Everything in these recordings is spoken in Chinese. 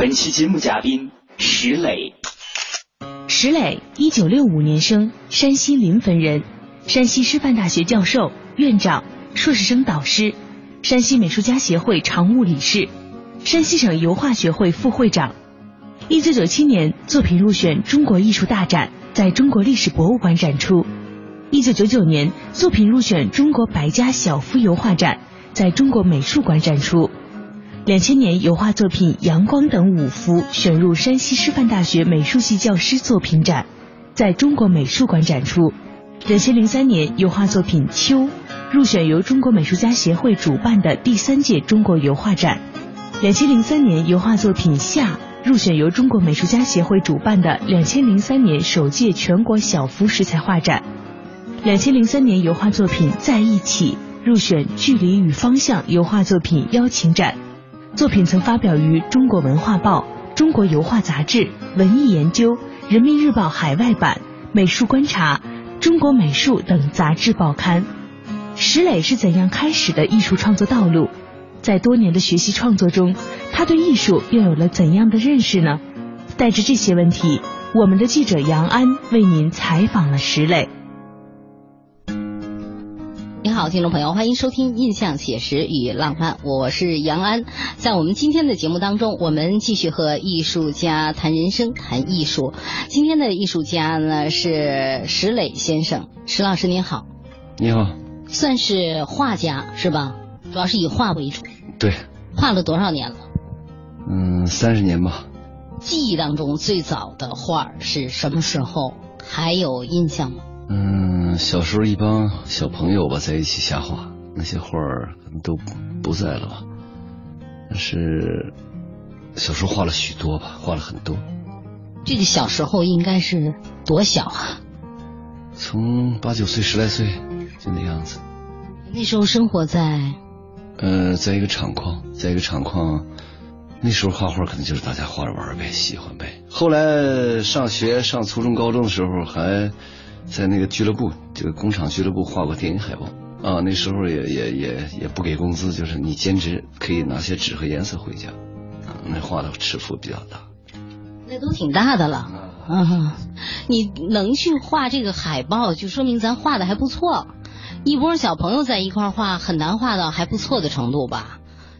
本期节目嘉宾：石磊。石磊，一九六五年生，山西临汾人，山西师范大学教授、院长、硕士生导师，山西美术家协会常务理事，山西省油画学会副会长。一九九七年，作品入选中国艺术大展。在中国历史博物馆展出。一九九九年，作品入选中国百家小幅油画展，在中国美术馆展出。两千年，油画作品《阳光》等五幅选入山西师范大学美术系教师作品展，在中国美术馆展出。两千零三年，油画作品《秋》入选由中国美术家协会主办的第三届中国油画展。两千零三年，油画作品《夏》。入选由中国美术家协会主办的两千零三年首届全国小幅石材画展，两千零三年油画作品在一起入选距离与方向油画作品邀请展，作品曾发表于中国文化报、中国油画杂志、文艺研究、人民日报海外版、美术观察、中国美术等杂志报刊。石磊是怎样开始的艺术创作道路？在多年的学习创作中。他对艺术又有了怎样的认识呢？带着这些问题，我们的记者杨安为您采访了石磊。你好，听众朋友，欢迎收听《印象写实与浪漫》，我是杨安。在我们今天的节目当中，我们继续和艺术家谈人生、谈艺术。今天的艺术家呢是石磊先生，石老师您好。你好。算是画家是吧？主要是以画为主。对。画了多少年了？嗯，三十年吧。记忆当中最早的画是什么时候？还有印象吗？嗯，小时候一帮小朋友吧在一起瞎画，那些画儿都不在了吧？但是小时候画了许多吧，画了很多。这个小时候应该是多小啊？从八九岁、十来岁就那样子。那时候生活在？呃，在一个厂矿，在一个厂矿。那时候画画可能就是大家画着玩呗，喜欢呗。后来上学上初中高中的时候，还在那个俱乐部，这个工厂俱乐部画过电影海报啊。那时候也也也也不给工资，就是你兼职可以拿些纸和颜色回家啊。那画的尺幅比较大，那都挺大的了。啊，你能去画这个海报，就说明咱画的还不错。一波小朋友在一块画，很难画到还不错的程度吧？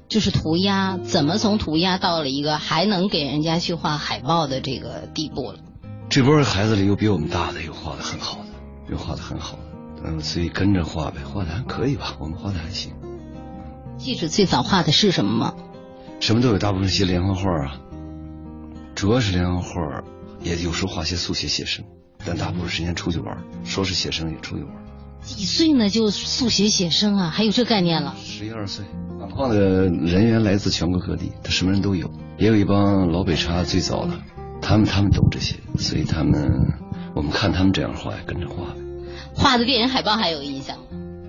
就是涂鸦，怎么从涂鸦到了一个还能给人家去画海报的这个地步了？这波孩子里有比我们大的，有画的很好的，有画的很好的，嗯，所以跟着画呗，画的还可以吧？我们画的还行。记者最早画的是什么吗？什么都有，大部分些连环画啊，主要是连环画，也有时候画些速写写生，但大部分时间出去玩，说是写生也出去玩。几岁呢就速写写生啊？还有这概念了？十一二岁。厂矿的人员来自全国各地，他什么人都有，也有一帮老北茶最早的，他们他们懂这些，所以他们我们看他们这样画，跟着画。画的电影海报还有印象吗？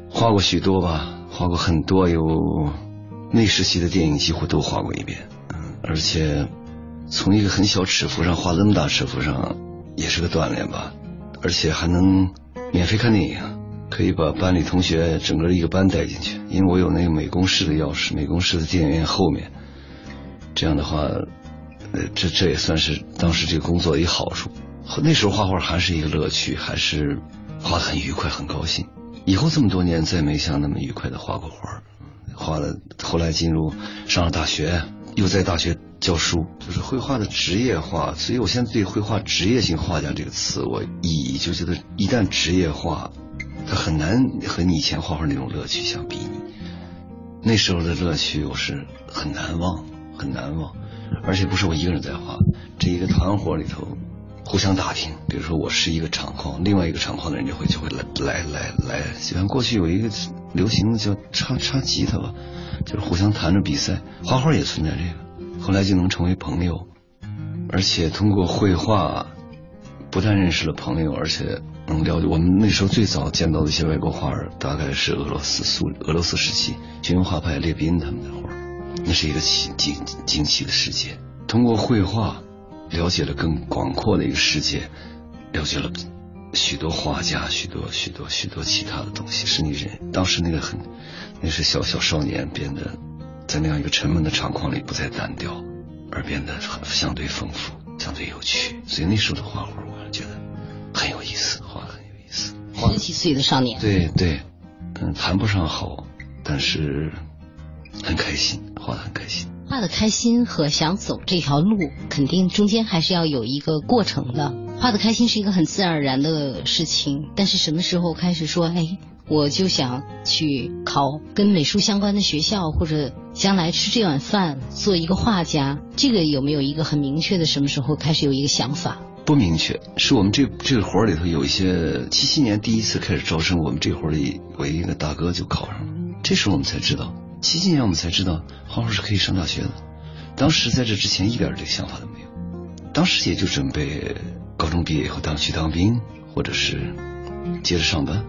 画过许多吧，画过很多，有那时期的电影几乎都画过一遍，嗯，而且从一个很小尺幅上画那么大尺幅上，也是个锻炼吧。而且还能免费看电影，可以把班里同学整个一个班带进去，因为我有那个美工室的钥匙，美工室的电影院后面。这样的话，呃，这这也算是当时这个工作的一好处。那时候画画还是一个乐趣，还是画的很愉快，很高兴。以后这么多年再没像那么愉快的画过画，画了后来进入上了大学，又在大学教书，就是绘画的职业化。所以我现在对绘画职业性画家这个词，我一就觉得一旦职业化，它很难和你以前画画那种乐趣相比。那时候的乐趣我是很难忘，很难忘，而且不是我一个人在画，这一个团伙里头。互相打听，比如说我是一个厂矿，另外一个厂矿的人就会就会来来来来，就像过去有一个流行的叫插插吉他吧，就是互相弹着比赛。画画也存在这个，后来就能成为朋友，而且通过绘画，不但认识了朋友，而且能了解。我们那时候最早见到的一些外国画儿，大概是俄罗斯苏俄罗斯时期军用画派列宾他们的画，那是一个奇惊惊奇的世界。通过绘画。了解了更广阔的一个世界，了解了许多画家，许多许多许多其他的东西，是你人当时那个很，那是小小少年变得在那样一个沉闷的场况里不再单调，而变得很相对丰富，相对有趣。所以那时候的画画，我觉得很有意思，画很有意思。十几岁的少年，对对，嗯，谈不上好，但是很开心，画的很开心。画的开心和想走这条路，肯定中间还是要有一个过程的。画的开心是一个很自然而然的事情，但是什么时候开始说，哎，我就想去考跟美术相关的学校，或者将来吃这碗饭，做一个画家，这个有没有一个很明确的什么时候开始有一个想法？不明确，是我们这这个活里头有一些七七年第一次开始招生，我们这活里唯一的大哥就考上了，这时候我们才知道。七几年我们才知道画画是可以上大学的，当时在这之前一点这个想法都没有，当时也就准备高中毕业以后当去当兵，或者是接着上班，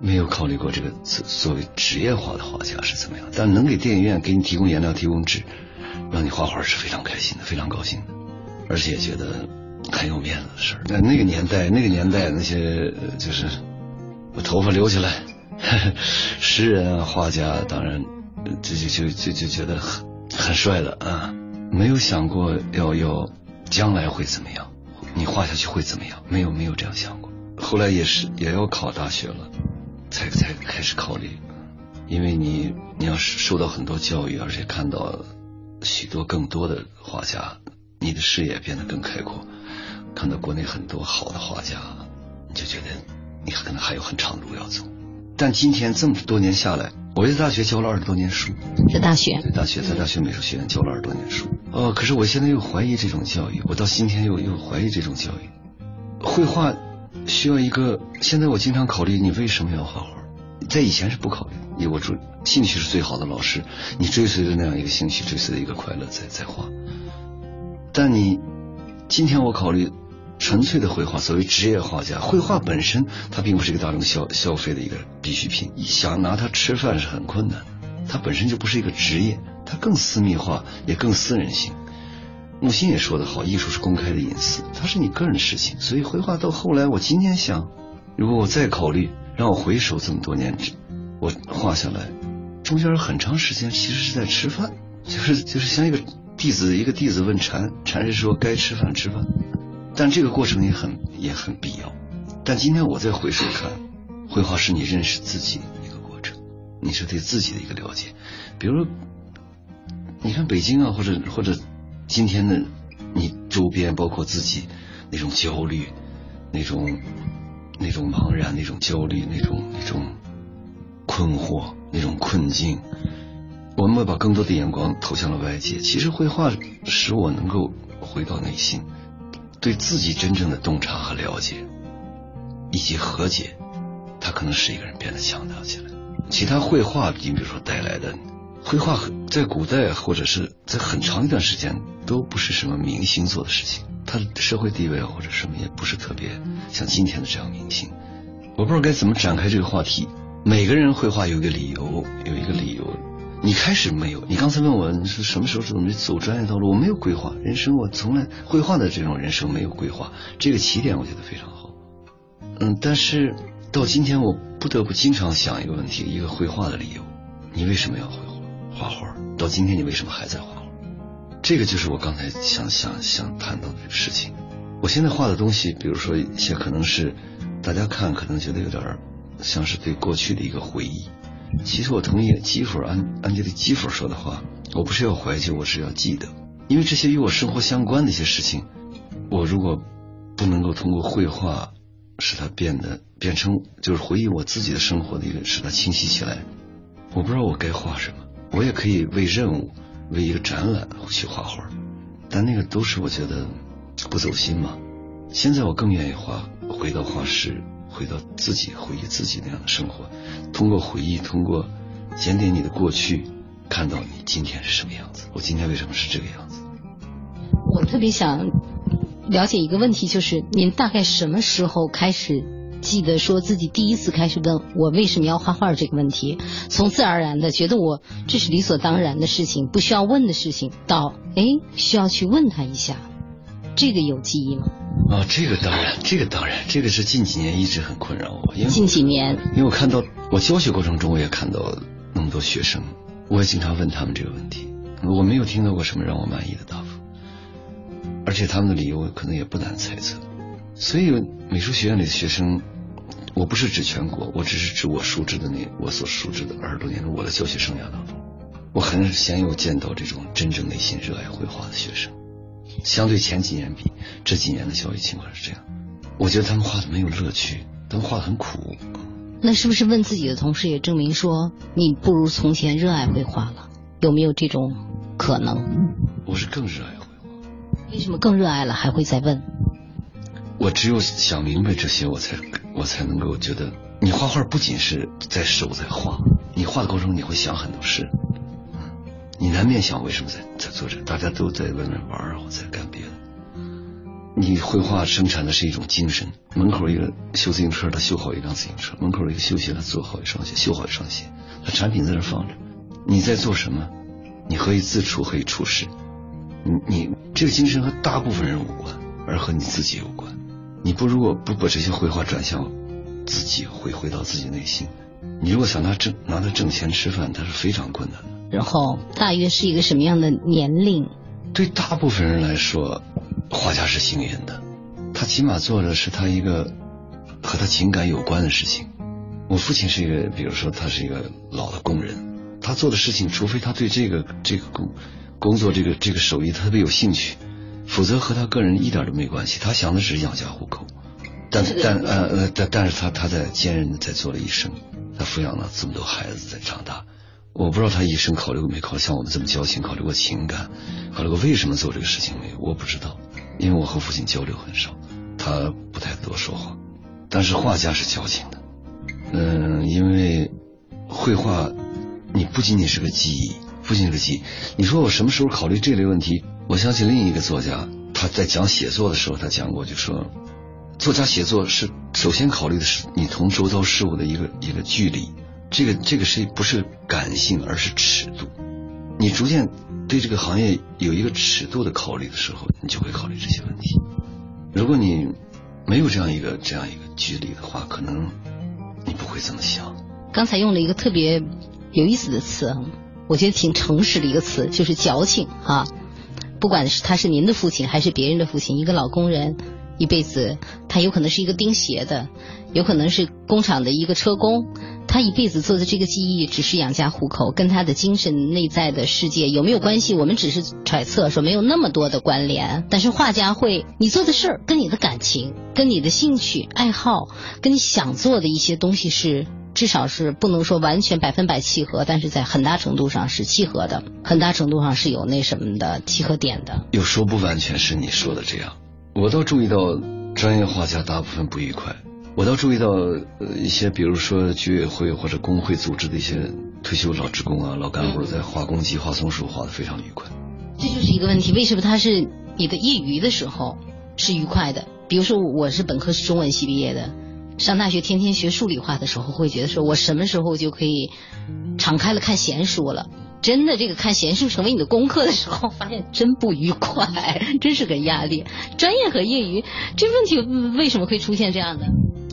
没有考虑过这个作作为职业化的画家是怎么样。但能给电影院给你提供颜料、提供纸，让你画画是非常开心的，非常高兴的，而且觉得很有面子的事儿。在那个年代，那个年代那些就是把头发留起来。诗人啊，画家，当然，就就就就就觉得很很帅的啊，没有想过要要将来会怎么样，你画下去会怎么样？没有没有这样想过。后来也是也要考大学了，才才开始考虑，因为你你要是受到很多教育，而且看到许多更多的画家，你的视野变得更开阔，看到国内很多好的画家，你就觉得你可能还有很长路要走。但今天这么多年下来，我在大学教了二十多年书，在大学，在大学，在大学美术学院教了二十多年书。哦，可是我现在又怀疑这种教育，我到今天又又怀疑这种教育。绘画需要一个，现在我经常考虑，你为什么要画画？在以前是不考虑，因为我主兴趣是最好的老师，你追随着那样一个兴趣，追随着一个快乐在在画。但你今天我考虑。纯粹的绘画，作为职业画家，绘画本身它并不是一个大众消消费的一个必需品，想拿它吃饭是很困难。它本身就不是一个职业，它更私密化，也更私人性。木心也说得好，艺术是公开的隐私，它是你个人的事情。所以绘画到后来，我今天想，如果我再考虑，让我回首这么多年，我画下来，中间有很长时间其实是在吃饭，就是就是像一个弟子，一个弟子问禅，禅师说该吃饭吃饭。但这个过程也很也很必要。但今天我再回首看，绘画是你认识自己一个过程，你是对自己的一个了解。比如，你看北京啊，或者或者今天的你周边，包括自己那种焦虑、那种那种茫然、那种焦虑、那种那种困惑、那种困境，我们会把更多的眼光投向了外界。其实绘画使我能够回到内心。对自己真正的洞察和了解，以及和解，他可能使一个人变得强大起来。其他绘画，你比如说带来的，绘画在古代或者是在很长一段时间都不是什么明星做的事情，他的社会地位或者什么也不是特别像今天的这样明星。我不知道该怎么展开这个话题。每个人绘画有一个理由，有一个理由。你开始没有？你刚才问我你是什么时候准备走专业道路？我没有规划人生，我从来绘画的这种人生没有规划。这个起点我觉得非常好。嗯，但是到今天我不得不经常想一个问题：一个绘画的理由，你为什么要绘画？画画到今天你为什么还在画画？这个就是我刚才想想想谈到的事情。我现在画的东西，比如说一些可能是大家看可能觉得有点像是对过去的一个回忆。其实我同意基弗安安吉丽基弗说的话，我不是要怀旧，我是要记得，因为这些与我生活相关的一些事情，我如果不能够通过绘画使它变得变成就是回忆我自己的生活的一个使它清晰起来，我不知道我该画什么。我也可以为任务为一个展览去画画，但那个都是我觉得不走心嘛。现在我更愿意画回到画室。回到自己回忆自己那样的生活，通过回忆，通过检点你的过去，看到你今天是什么样子。我今天为什么是这个样子？我特别想了解一个问题，就是您大概什么时候开始记得说自己第一次开始问我为什么要画画这个问题？从自然而然的觉得我这是理所当然的事情，不需要问的事情，到哎需要去问他一下，这个有记忆吗？啊，这个当然，这个当然，这个是近几年一直很困扰我。因为近几年，因为我看到我教学过程中，我也看到那么多学生，我也经常问他们这个问题，我没有听到过什么让我满意的答复，而且他们的理由可能也不难猜测。所以美术学院里的学生，我不是指全国，我只是指我熟知的那我所熟知的二十多年的我的教学生涯当中，我很鲜有见到这种真正内心热爱绘画的学生。相对前几年比，这几年的教育情况是这样。我觉得他们画的没有乐趣，他们画的很苦。那是不是问自己的同时也证明说，你不如从前热爱绘画了？有没有这种可能？我是更热爱绘画。为什么更热爱了还会再问？我只有想明白这些，我才我才能够觉得，你画画不仅是在手在画，你画的过程中你会想很多事。你难免想为什么在在做这？大家都在外面玩或在干别的。你绘画生产的是一种精神。门口一个修自行车，他修好一辆自行车；门口一个修鞋，他做好一双鞋，修好一双鞋。他产品在那放着。你在做什么？你何以自处？何以处事？你你这个精神和大部分人无关，而和你自己有关。你不如果不把这些绘画转向自己，回回到自己内心，你如果想拿挣拿它挣钱吃饭，它是非常困难的。然后大约是一个什么样的年龄？对大部分人来说，画家是幸运的，他起码做的是他一个和他情感有关的事情。我父亲是一个，比如说他是一个老的工人，他做的事情，除非他对这个这个工工作这个这个手艺特别有兴趣，否则和他个人一点都没关系。他想的只是养家糊口。但但呃呃但但是他他在坚韧的在做了一生，他抚养了这么多孩子在长大。我不知道他一生考虑过没考虑像我们这么交情，考虑过情感，考虑过为什么做这个事情没？我不知道，因为我和父亲交流很少，他不太多说话。但是画家是矫情的，嗯，因为绘画，你不仅仅是个记忆，不仅是个记忆。你说我什么时候考虑这类问题？我相信另一个作家他在讲写作的时候，他讲过，就说，作家写作是首先考虑的是你同周遭事物的一个一个距离。这个这个是不是感性，而是尺度？你逐渐对这个行业有一个尺度的考虑的时候，你就会考虑这些问题。如果你没有这样一个这样一个距离的话，可能你不会这么想。刚才用了一个特别有意思的词，我觉得挺诚实的一个词，就是矫情哈。不管是他是您的父亲还是别人的父亲，一个老工人一辈子，他有可能是一个钉鞋的，有可能是工厂的一个车工。他一辈子做的这个记忆只是养家糊口，跟他的精神内在的世界有没有关系？我们只是揣测说没有那么多的关联。但是画家会，你做的事儿跟你的感情、跟你的兴趣爱好、跟你想做的一些东西是，至少是不能说完全百分百契合，但是在很大程度上是契合的，很大程度上是有那什么的契合点的。有说不完全是你说的这样，我倒注意到专业画家大部分不愉快。我倒注意到，呃，一些比如说居委会或者工会组织的一些退休老职工啊、老干部在画公鸡、画松鼠，画的非常愉快。这就是一个问题，为什么他是你的业余的时候是愉快的？比如说我是本科是中文系毕业的，上大学天天学数理化的时候，会觉得说我什么时候就可以敞开了看闲书了？真的这个看闲书成为你的功课的时候，发现真不愉快，真是个压力。专业和业余这问题为什么会出现这样的？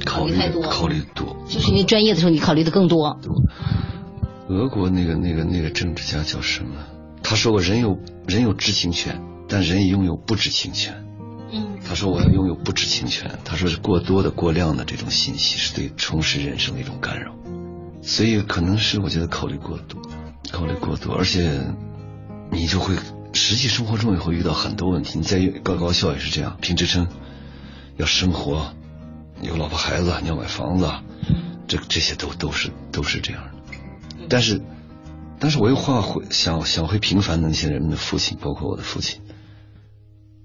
考虑太多，考虑多，就是因为专业的时候你考虑的更多。俄国那个那个那个政治家叫什么？他说过人有人有知情权，但人也拥有不知情权。嗯，他说我要拥有不知情权。他说是过多的过量的这种信息是对充实人生的一种干扰，所以可能是我觉得考虑过多，考虑过多，而且你就会实际生活中也会遇到很多问题。你在高高校也是这样，评职称要生活，有老婆孩子，你要买房子，这这些都都是都是这样的。但是，但是我又画回想想回平凡的那些人们的父亲，包括我的父亲，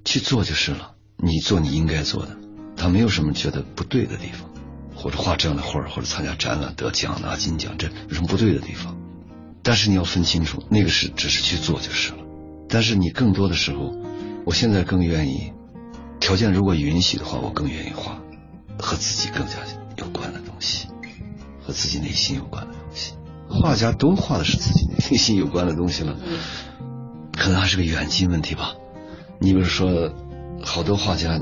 去做就是了。你做你应该做的，他没有什么觉得不对的地方，或者画这样的画，或者参加展览得奖拿金奖，这有什么不对的地方？但是你要分清楚，那个是只是去做就是了。但是你更多的时候，我现在更愿意，条件如果允许的话，我更愿意画和自己更加有关的东西，和自己内心有关的东西。画家都画的是自己内心有关的东西了，可能还是个远近问题吧。你比如说，好多画家，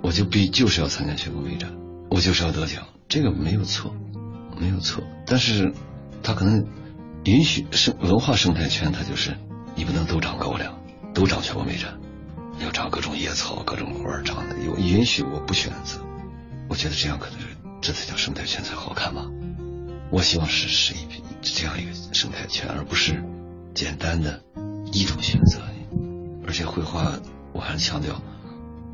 我就必就是要参加全国美展，我就是要得奖，这个没有错，没有错。但是，他可能允许生文化生态圈，它就是你不能都长高粱，都长全国美展，要长各种野草、各种花长的有允许，我不选择。我觉得这样可能是这才叫生态圈才好看吧。我希望是是一这样一个生态圈，而不是简单的一种选择。而且绘画，我还是强调，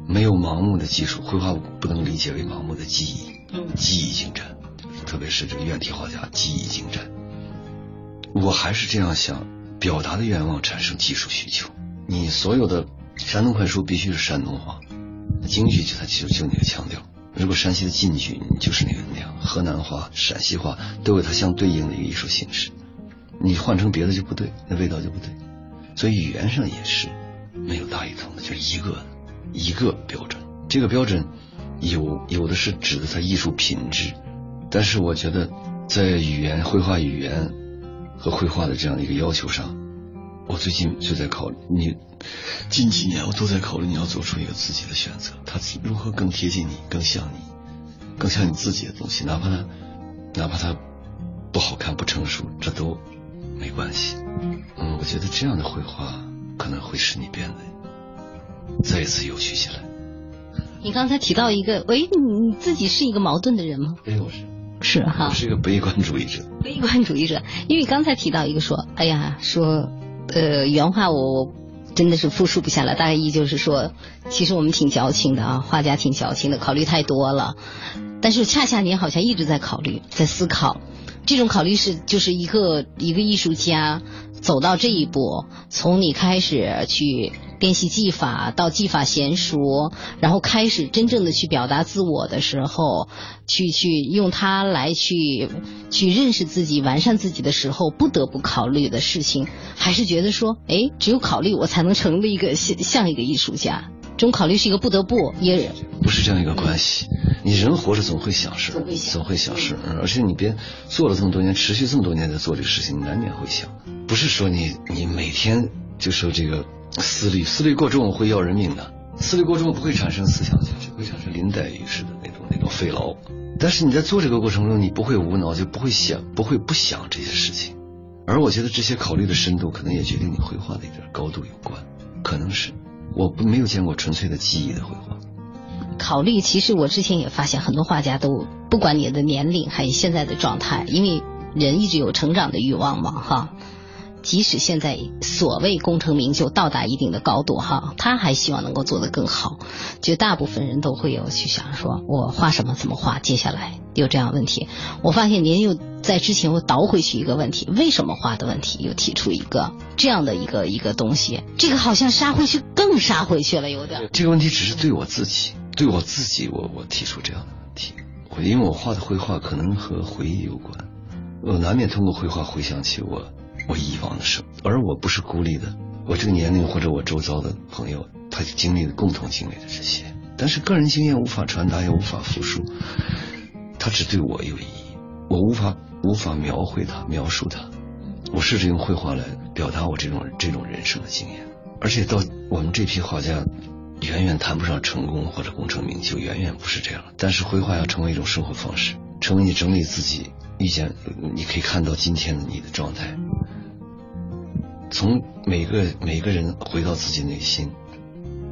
没有盲目的技术，绘画不能理解为盲目的技艺，技艺精湛，特别是这个院体画家技艺精湛。我还是这样想，表达的愿望产生技术需求。你所有的山东快书必须是山东话，京剧就它就就那个腔调。如果山西的晋剧就是那个那样，河南话、陕西话都有它相对应的一个艺术形式，你换成别的就不对，那味道就不对。所以语言上也是没有大一统的，就一个一个标准。这个标准有有的是指的它艺术品质，但是我觉得在语言、绘画语言和绘画的这样的一个要求上，我最近就在考虑你。近几年我都在考虑你要做出一个自己的选择，它如何更贴近你，更像你，更像你自己的东西，哪怕它，哪怕它不好看、不成熟，这都没关系。嗯，我觉得这样的绘画可能会使你变得再一次有趣起来。你刚才提到一个，喂，你自己是一个矛盾的人吗？哎，我是，是哈，我是一个悲观主义者。悲观主义者，因为刚才提到一个说，哎呀，说，呃，原话我我。真的是复述不下来，大概意就是说，其实我们挺矫情的啊，画家挺矫情的，考虑太多了。但是恰恰您好像一直在考虑，在思考，这种考虑是就是一个一个艺术家走到这一步，从你开始去。练习技法到技法娴熟，然后开始真正的去表达自我的时候，去去用它来去去认识自己、完善自己的时候，不得不考虑的事情，还是觉得说，哎，只有考虑我才能成为一个像像一个艺术家。这种考虑是一个不得不，也不是这样一个关系。你人活着总会想事，总会想事，而且你别做了这么多年，持续这么多年在做这个事情，你难免会想。不是说你你每天就说这个。思虑思虑过重会要人命的，思虑过重不会产生思想价值，会产生林黛玉式的那种那种肺痨。但是你在做这个过程中，你不会无脑，就不会想，不会不想这些事情。而我觉得这些考虑的深度，可能也决定你绘画的一点高度有关。可能是我没有见过纯粹的记忆的绘画。考虑，其实我之前也发现，很多画家都不管你的年龄，还有现在的状态，因为人一直有成长的欲望嘛，哈。即使现在所谓功成名就到达一定的高度哈，他还希望能够做得更好。绝大部分人都会有去想说，我画什么怎么画，接下来有这样问题。我发现您又在之前又倒回去一个问题，为什么画的问题，又提出一个这样的一个一个东西，这个好像杀回去更杀回去了，有点。这个问题只是对我自己，对我自己，我我提出这样的问题，因为我画的绘画可能和回忆有关，我难免通过绘画回想起我。我以往的生，而我不是孤立的。我这个年龄或者我周遭的朋友，他经历的共同经历的这些，但是个人经验无法传达，也无法复述，它只对我有意义。我无法无法描绘它，描述它，我试着用绘画来表达我这种这种人生的经验，而且到我们这批画家，远远谈不上成功或者功成名就，远远不是这样。但是绘画要成为一种生活方式，成为你整理自己，遇见你可以看到今天的你的状态，从每个每个人回到自己内心，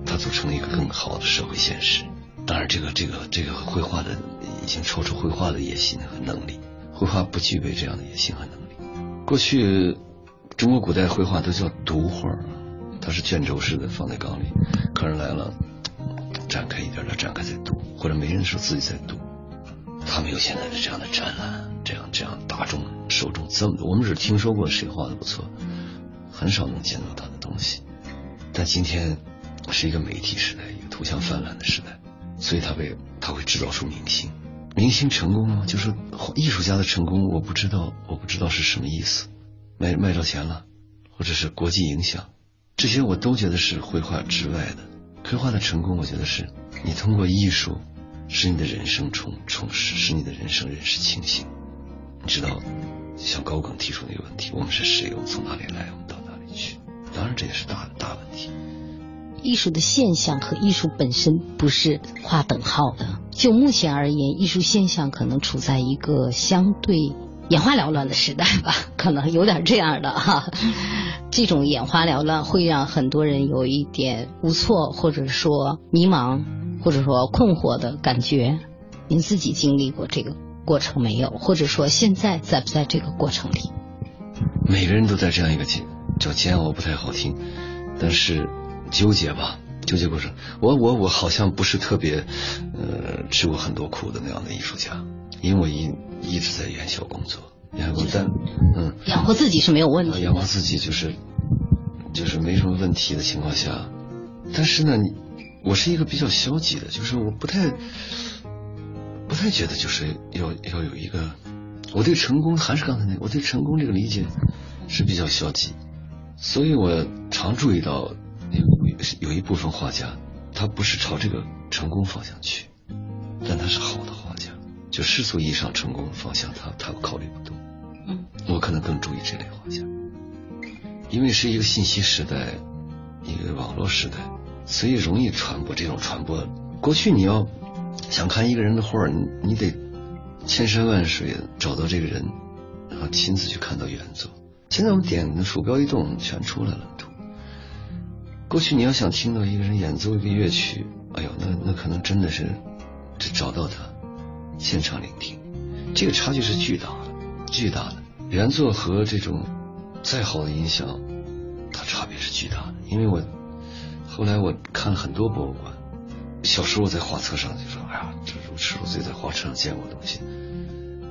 它组成了一个更好的社会现实。当然，这个这个这个绘画的已经超出绘画的野心和能力，绘画不具备这样的野心和能力。过去中国古代绘画都叫读画，它是卷轴式的放在缸里，客人来了展开一点点展开再读，或者没人的时候自己在读。他没有现在的这样的展览，这样这样大众受众这么多。我们只听说过谁画的不错，很少能见到他的东西。但今天是一个媒体时代，一个图像泛滥的时代。所以他被他会制造出明星，明星成功吗？就是艺术家的成功，我不知道，我不知道是什么意思，卖卖着钱了，或者是国际影响，这些我都觉得是绘画之外的。绘画的成功，我觉得是你通过艺术使你的人生充充实，使你的人生认识清醒。你知道，像高更提出那个问题：我们是谁？我们从哪里来？当然，这也是大大问题。艺术的现象和艺术本身不是划等号的。就目前而言，艺术现象可能处在一个相对眼花缭乱的时代吧，可能有点这样的哈。这种眼花缭乱会让很多人有一点无措，或者说迷茫，或者说困惑的感觉。您自己经历过这个过程没有？或者说现在在不在这个过程里？每个人都在这样一个煎叫煎熬，不太好听，但是。纠结吧，纠结过程。我我我好像不是特别，呃，吃过很多苦的那样的艺术家，因为我一一直在院校工作，养活但嗯，养活自己是没有问题的，养活自己就是就是没什么问题的情况下，但是呢，我是一个比较消极的，就是我不太不太觉得就是要要有一个，我对成功还是刚才那个，我对成功这个理解是比较消极，所以我常注意到。有一部分画家，他不是朝这个成功方向去，但他是好的画家，就世俗意义上成功的方向，他他考虑不多。嗯，我可能更注意这类画家，因为是一个信息时代，一个网络时代，所以容易传播这种传播。过去你要想看一个人的画，你你得千山万水找到这个人，然后亲自去看到原作。现在我们点鼠标一动，全出来了。过去你要想听到一个人演奏一个乐曲，哎呦，那那可能真的是，找到他，现场聆听，这个差距是巨大的，巨大的。原作和这种再好的音响，它差别是巨大的。因为我后来我看了很多博物馆，小时候在画册上就说，哎呀，这如痴如醉在画册上见过东西。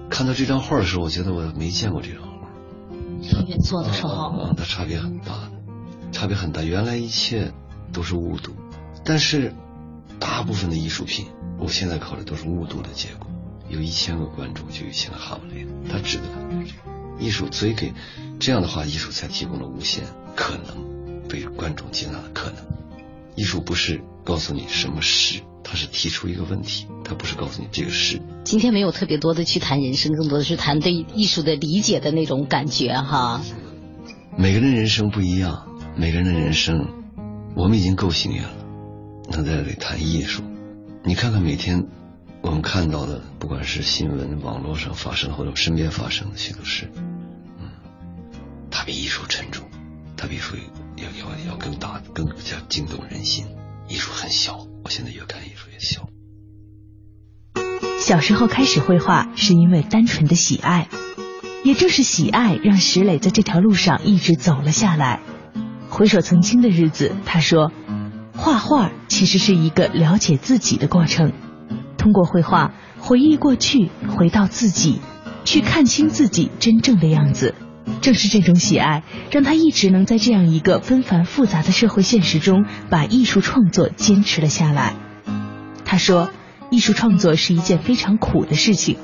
看到这张画的时候，我觉得我没见过这张。原作的时候，啊，它差别很大的。差别很大，原来一切都是误读，但是大部分的艺术品，我现在考虑都是误读的结果。有一千个观众，就有一千个哈姆雷特，他指的就是艺术，所以给这样的话，艺术才提供了无限可能被观众接纳的可能。艺术不是告诉你什么是，它是提出一个问题，它不是告诉你这个是。今天没有特别多的去谈人生，更多的是谈对艺术的理解的那种感觉哈。每个人人生不一样。每个人的人生，我们已经够幸运了，能在这里谈艺术。你看看每天我们看到的，不管是新闻、网络上发生或者身边发生的许多事，嗯，它比艺术沉重，它比艺术要要要更大、更加惊动人心。艺术很小，我现在越看艺术越小。小时候开始绘画是因为单纯的喜爱，也正是喜爱让石磊在这条路上一直走了下来。回首曾经的日子，他说：“画画其实是一个了解自己的过程，通过绘画回忆过去，回到自己，去看清自己真正的样子。正是这种喜爱，让他一直能在这样一个纷繁复杂的社会现实中，把艺术创作坚持了下来。”他说：“艺术创作是一件非常苦的事情，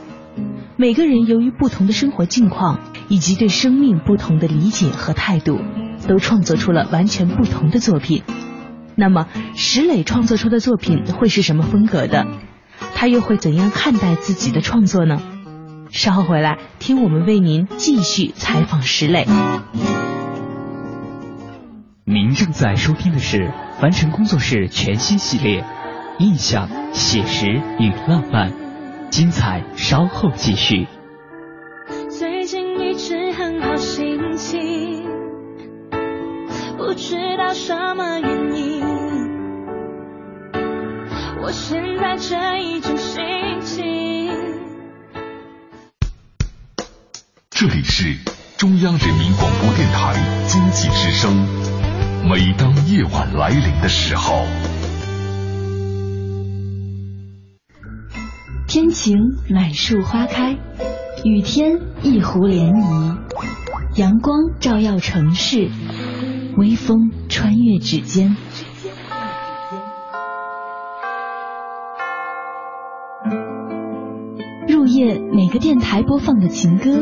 每个人由于不同的生活境况以及对生命不同的理解和态度。”都创作出了完全不同的作品。那么，石磊创作出的作品会是什么风格的？他又会怎样看待自己的创作呢？稍后回来听我们为您继续采访石磊。您正在收听的是凡尘工作室全新系列《印象、写实与浪漫》，精彩稍后继续。最近一直很好心情，不知道什么原因，我现在这一种这里是中央人民广播电台经济之声。每当夜晚来临的时候，天晴满树花开，雨天一湖涟漪，阳光照耀城市，微风穿越指尖。入夜，每个电台播放的情歌，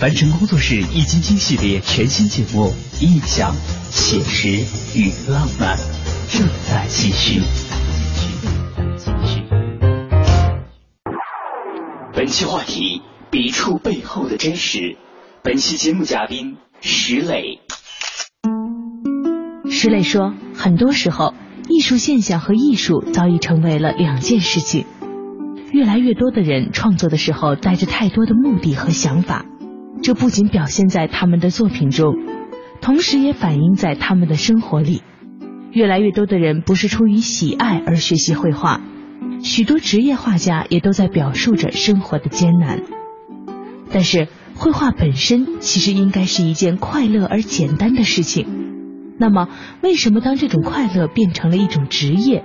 凡尘工作室易筋经系列全新节目《印象、写实与浪漫》正在继续。本期话题：笔触背后的真实。本期节目嘉宾石磊。石磊说，很多时候，艺术现象和艺术早已成为了两件事情。越来越多的人创作的时候，带着太多的目的和想法。这不仅表现在他们的作品中，同时也反映在他们的生活里。越来越多的人不是出于喜爱而学习绘画，许多职业画家也都在表述着生活的艰难。但是，绘画本身其实应该是一件快乐而简单的事情。那么，为什么当这种快乐变成了一种职业，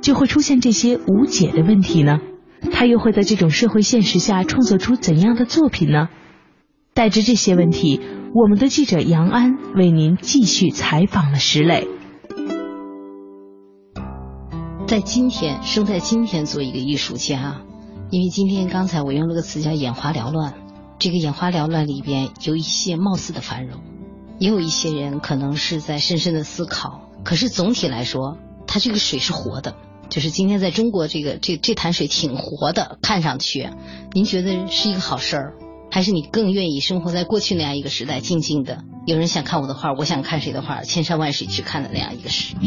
就会出现这些无解的问题呢？他又会在这种社会现实下创作出怎样的作品呢？带着这些问题，我们的记者杨安为您继续采访了石磊。在今天，生在今天做一个艺术家，因为今天刚才我用了个词叫眼花缭乱。这个眼花缭乱里边有一些貌似的繁荣，也有一些人可能是在深深的思考。可是总体来说，它这个水是活的，就是今天在中国这个这这潭水挺活的，看上去，您觉得是一个好事儿？还是你更愿意生活在过去那样一个时代，静静的，有人想看我的画，我想看谁的画，千山万水去看的那样一个时代。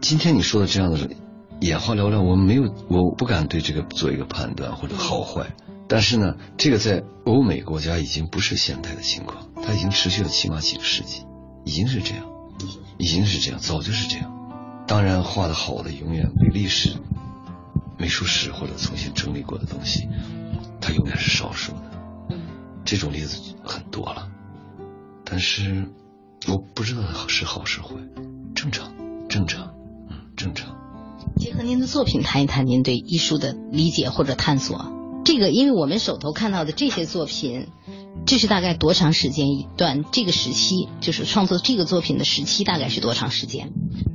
今天你说的这样的眼花缭乱，我没有，我不敢对这个做一个判断或者好坏。但是呢，这个在欧美国家已经不是现代的情况，它已经持续了起码几个世纪，已经是这样，已经是这样，早就是这样。当然，画的好的永远比历史、美术史或者重新整理过的东西，它永远是少数的。这种例子很多了，但是我不知道是好是坏，正常，正常，嗯，正常。结合您的作品谈一谈您对艺术的理解或者探索。这个，因为我们手头看到的这些作品，这是大概多长时间一段？这个时期就是创作这个作品的时期大概是多长时间？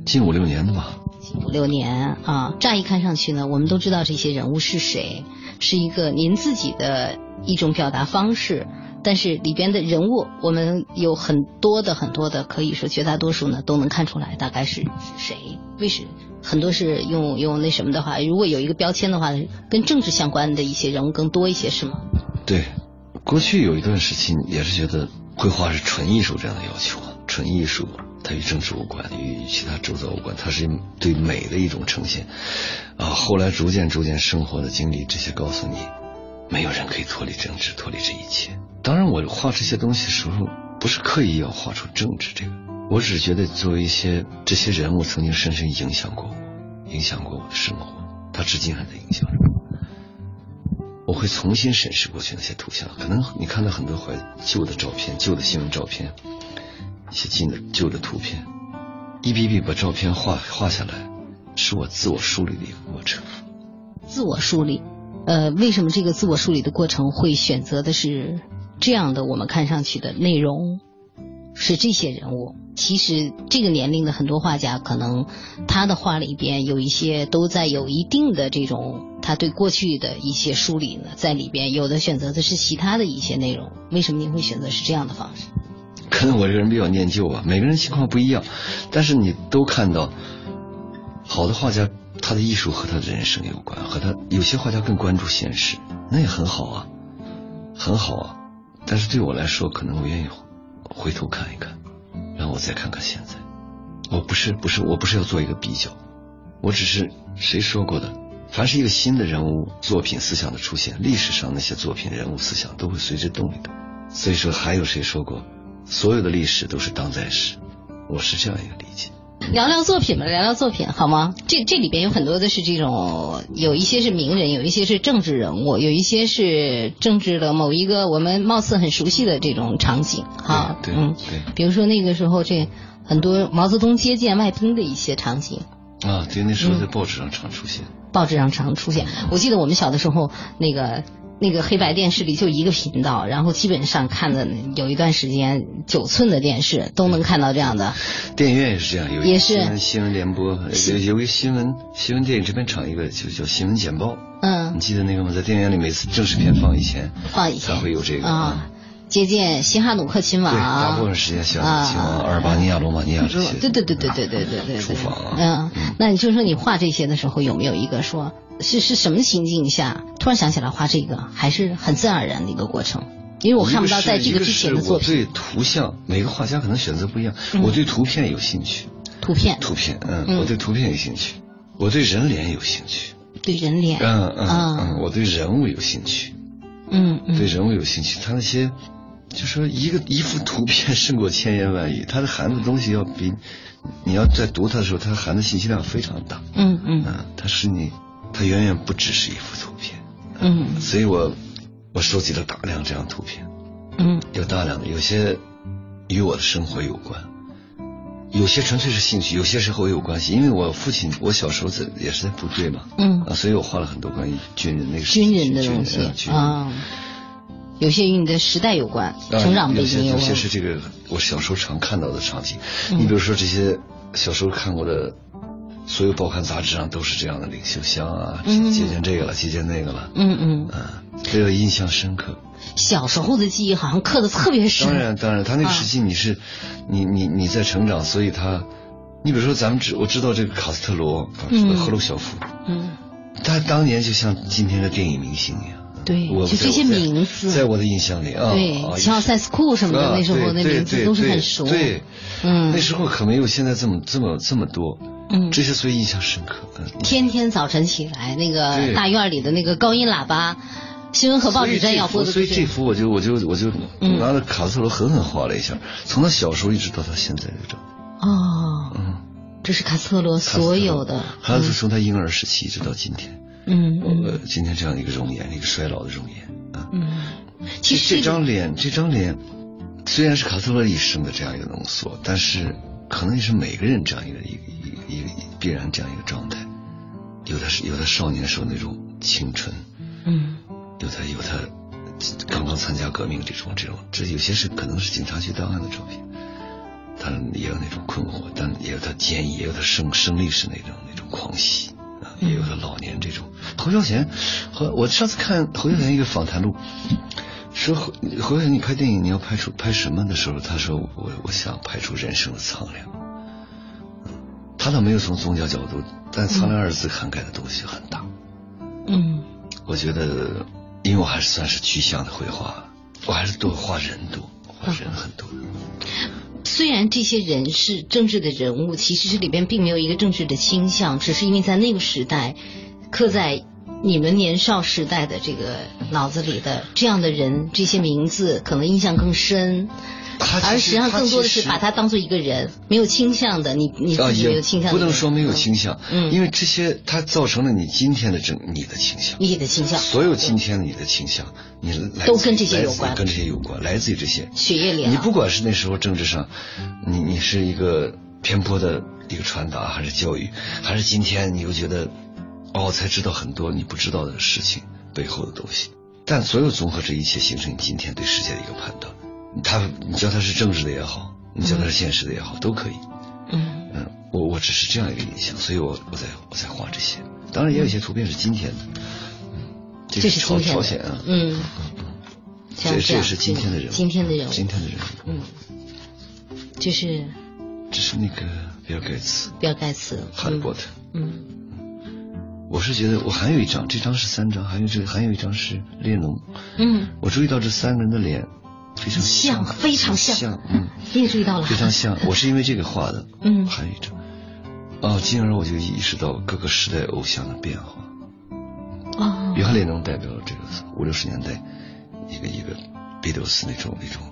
近五六年的吧。近五六年啊，乍一看上去呢，我们都知道这些人物是谁，是一个您自己的。一种表达方式，但是里边的人物，我们有很多的很多的，可以说绝大多数呢都能看出来大概是谁。为什很多是用用那什么的话，如果有一个标签的话，跟政治相关的一些人物更多一些，是吗？对，过去有一段时期也是觉得绘画是纯艺术这样的要求，纯艺术，它与政治无关，与其他周遭无关，它是对美的一种呈现。啊，后来逐渐逐渐生活的经历这些告诉你。没有人可以脱离政治，脱离这一切。当然，我画这些东西的时候，不是刻意要画出政治这个，我只是觉得作为一些这些人物曾经深深影响过我，影响过我的生活，他至今还在影响着我。我会重新审视过去那些图像，可能你看到很多怀旧的照片、旧的新闻照片，一些近的旧的图片，一笔笔把照片画画下来，是我自我梳理的一个过程。自我梳理。呃，为什么这个自我梳理的过程会选择的是这样的？我们看上去的内容是这些人物。其实这个年龄的很多画家，可能他的画里边有一些都在有一定的这种他对过去的一些梳理呢，在里边有的选择的是其他的一些内容。为什么您会选择是这样的方式？可能我这个人比较念旧吧，每个人情况不一样，但是你都看到，好的画家他的艺术和他的人生有关，和他有些画家更关注现实，那也很好啊，很好啊。但是对我来说，可能我愿意回头看一看。我再看看现在，我不是不是我不是要做一个比较，我只是谁说过的，凡是一个新的人物作品思想的出现，历史上那些作品人物思想都会随之动一动。所以说，还有谁说过，所有的历史都是当代史？我是这样一个理解。聊聊作品吧，聊聊作品好吗？这这里边有很多的是这种，有一些是名人，有一些是政治人物，有一些是政治的某一个我们貌似很熟悉的这种场景，哈，对，嗯，对。比如说那个时候，这很多毛泽东接见外宾的一些场景。啊，对，那时候在报纸上常出现。报纸上常出现，我记得我们小的时候那个。那个黑白电视里就一个频道，然后基本上看的有一段时间九寸的电视都能看到这样的。电影院也是这样，有也是新闻新闻联播，有有一个新闻新闻电影这边场一个就叫新闻简报。嗯，你记得那个吗？在电影院里每次正式片放以前，放以前才会有这个啊。接见西哈努克亲王，对，大部分时间西哈努克亲王、阿尔巴尼亚、罗马尼亚这些。对对对对对对对对。厨房啊。嗯，那你就说你画这些的时候有没有一个说？是是什么情境下突然想起来画这个，还是很自然而然的一个过程？因为我看不到在这个之前的作品。对图像，每个画家可能选择不一样。我对图片有兴趣。图片。图片，嗯，我对图片有兴趣。我对人脸有兴趣。对人脸。嗯嗯嗯，我对人物有兴趣。嗯嗯。对人物有兴趣，他那些，就说一个一幅图片胜过千言万语，它的含的东西要比你要在读它的时候，它含的信息量非常大。嗯嗯。嗯，它使你。它远远不只是一幅图片，嗯，所以我我收集了大量这样图片，嗯，有大量的，有些与我的生活有关，有些纯粹是兴趣，有些是和我有关系。因为我父亲，我小时候在也是在部队嘛，嗯，啊，所以我画了很多关于军人那个军人的东西啊，有些与你的时代有关，成长背景有关，有些是这个我小时候常看到的场景。你比如说这些小时候看过的。所有报刊杂志上都是这样的领袖像啊，借鉴这个了，借鉴那个了，嗯嗯，嗯，这个印象深刻。小时候的记忆好像刻的特别深。当然当然，他那个时期你是，你你你在成长，所以他，你比如说咱们知我知道这个卡斯特罗，嗯，赫鲁晓夫，嗯，他当年就像今天的电影明星一样。对，就这些名字，在我的印象里啊，对，像塞斯库什么的，那时候那名字都是很熟。对，嗯，那时候可没有现在这么这么这么多。嗯，这些所以印象深刻。天天早晨起来，那个大院里的那个高音喇叭，新闻和报纸摘要播的。所以这幅我就我就我就拿着卡斯特罗狠狠画了一下，从他小时候一直到他现在这张。哦，嗯，这是卡斯特罗所有的。还是从他婴儿时期一直到今天。嗯呃，今天这样一个容颜，一个衰老的容颜啊。嗯，其实这张脸，这张脸虽然是卡斯特罗一生的这样一个浓缩，但是可能也是每个人这样一个一个。一个必然这样一个状态，有的是有的少年时候那种青春，嗯，有的有他刚刚参加革命这种这种，这有些是可能是警察局档案的照片，他也有那种困惑，但也有他坚毅，也有他胜胜利时那种那种狂喜啊，也有的老年这种。侯孝贤和我上次看侯孝贤一个访谈录，说侯侯孝贤你拍电影你要拍出拍什么的时候，他说我我想拍出人生的苍凉。他倒没有从宗教角度，但“苍凉”二字涵盖的东西很大。嗯，我觉得，因为我还是算是具象的绘画，我还是多画人多，画人很多。虽然这些人是政治的人物，其实这里边并没有一个政治的倾向，只是因为在那个时代，刻在你们年少时代的这个脑子里的这样的人，这些名字可能印象更深。而实际上更多的是把他当做一个人，没有倾向的，你你自己没有倾向，不能说没有倾向，嗯，因为这些它造成了你今天的整你的倾向，你的倾向，所有今天你的倾向，你都跟这些有关，跟这些有关，来自于这些血液里。你不管是那时候政治上，你你是一个偏颇的一个传达，还是教育，还是今天你又觉得，哦，才知道很多你不知道的事情。背后的东西。但所有综合这一切，形成你今天对世界的一个判断。他，你叫他是政治的也好，你叫他是现实的也好，都可以。嗯。嗯，我我只是这样一个印象，所以我我在我在画这些。当然也有一些图片是今天的，嗯，这这是朝朝鲜啊，嗯，像这这也是今天的人物，今天的人物，今天的人物，嗯，就是。这是那个比尔盖茨，比尔盖茨，哈利波特。嗯。我是觉得我还有一张，这张是三张，还有这还有一张是列侬。嗯，我注意到这三个人的脸非常像非常像像，嗯，你也注意到了，非常像。我是因为这个画的，嗯还有一张。哦，进而我就意识到各个时代偶像的变化。哦约翰列侬代表了这个五六十年代一个一个 Beatles 那种那种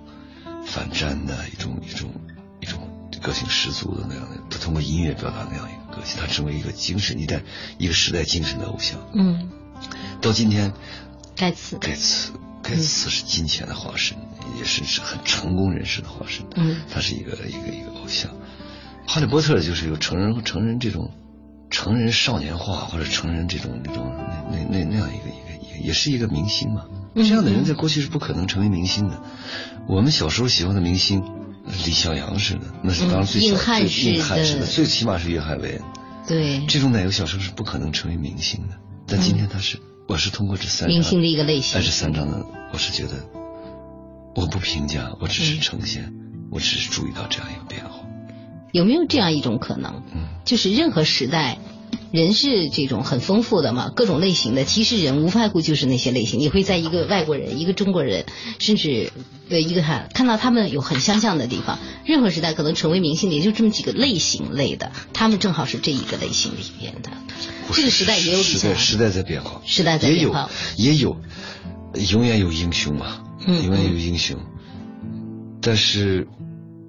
反战的一种一种一种个性十足的那样的，他通过音乐表达那样一个个性，他成为一个精神一代一个时代精神的偶像。嗯，到今天，盖茨，盖茨盖茨是金钱的化身，也是是很成功人士的化身。嗯他是一个一个一个偶像。哈利波特就是有成人成人这种成人少年化或者成人这种那种那那那那样一个一个也也是一个明星嘛。嗯这样的人在过去是不可能成为明星的。我们小时候喜欢的明星，李小阳似的，那是当时最小、嗯硬汉最式硬汉式的的，最起码是约翰韦恩。对，这种奶油小生是不可能成为明星的。但今天他是，我是通过这三张明星的一个类型哎，这三张呢，我是觉得我不评价，我只是呈现，我只是注意到这样一个变化。有没有这样一种可能？嗯，就是任何时代，人是这种很丰富的嘛，各种类型的。其实人无外乎就是那些类型。你会在一个外国人、一个中国人，甚至呃一个他看到他们有很相像的地方。任何时代可能成为明星的也就这么几个类型类的，他们正好是这一个类型里面的。这个时代也有时代时代在变化，时代在也有变化。也有，永远有英雄嘛，嗯永远有英雄。但是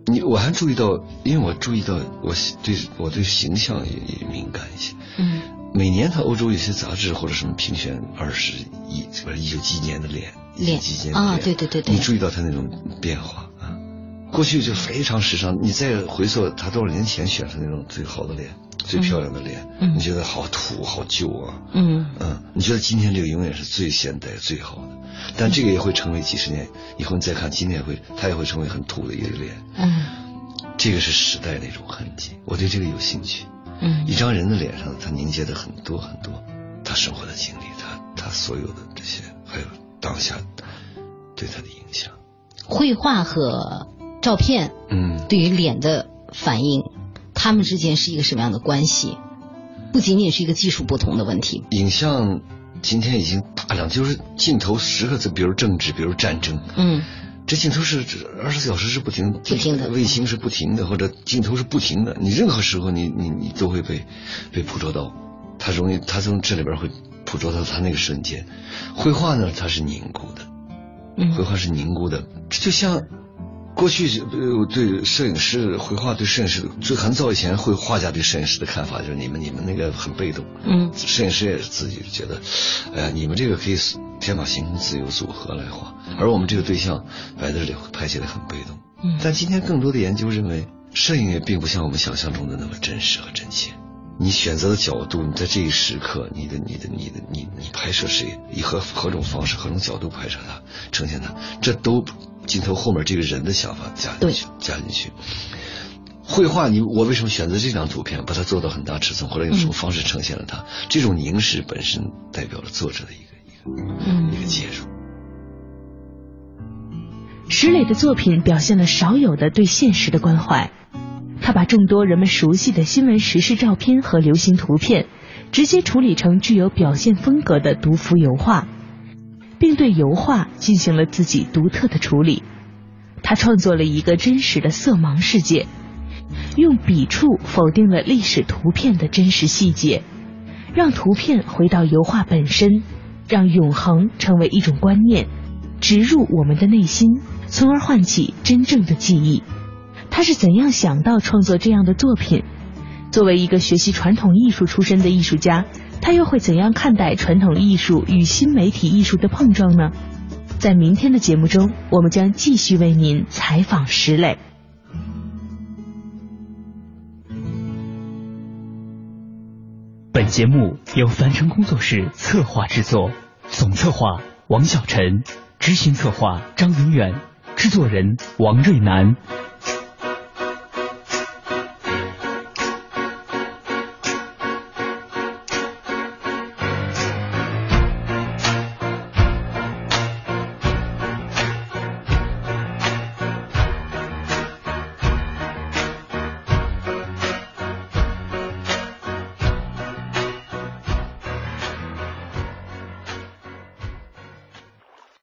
你我还注意到，因为我注意到我对我对形象也也敏感一些。嗯每年他欧洲有些杂志或者什么评选二十一不是一九几几年的脸，一九脸几几年的啊脸对对对对你注意到他那种变化啊？过去就非常时尚，你再回溯他多少年前选出那种最好的脸、最漂亮的脸，嗯你觉得好土、好旧啊？嗯嗯，你觉得今天这个永远是最现代、最好的，但这个也会成为几十年以后你再看，今天会它也会成为很土的一个脸。嗯这个是时代的一种痕迹，我对这个有兴趣。嗯一张人的脸上，他凝结的很多很多，他生活的经历，他他所有的这些，还有当下对他的影响。绘画和照片嗯，对于脸的反应，他们之间是一个什么样的关系？不仅仅是一个技术不同的问题。影像今天已经大量，就是镜头时刻在，比如政治，比如战争，嗯。这镜头是二十四小时是不停不停的卫星是不停的，或者镜头是不停的，你任何时候你你你都会被被捕捉到，它容易它从这里边会捕捉到它那个瞬间。绘画呢，它是凝固的，绘嗯画是凝固的，这就像过去是呃对摄影师绘画对摄影师最很早以前绘画家对摄影师的看法就是你们你们那个很被动，嗯摄影师也是自己觉得，哎呀，你们这个可以天马行空、自由组合来画，而我们这个对象摆在这里拍起来很被动。嗯但今天更多的研究认为，摄影也并不像我们想象中的那么真实和真切。你选择的角度，你在这一时刻，你的、你的、你的、你你拍摄谁，以何何种方式、何种角度拍摄它，呈现它，这都镜头后面这个人的想法加进去，加进去。绘画你，我为什么选择这张图片，把它做到很大尺寸，或者用什么方式呈现了它？这种凝视本身代表了作者的一个一个嗯一个介入。石磊的作品表现了少有的对现实的关怀。他把众多人们熟悉的新闻时事照片和流行图片，直接处理成具有表现风格的独幅油画，并对油画进行了自己独特的处理。他创作了一个真实的色盲世界，用笔触否定了历史图片的真实细节，让图片回到油画本身，让永恒成为一种观念，植入我们的内心，从而唤起真正的记忆。他是怎样想到创作这样的作品？作为一个学习传统艺术出身的艺术家，他又会怎样看待传统艺术与新媒体艺术的碰撞呢？在明天的节目中，我们将继续为您采访石磊。本节目由凡尘工作室策划制作，总策划王小晨，执行策划张永远，制作人王瑞南。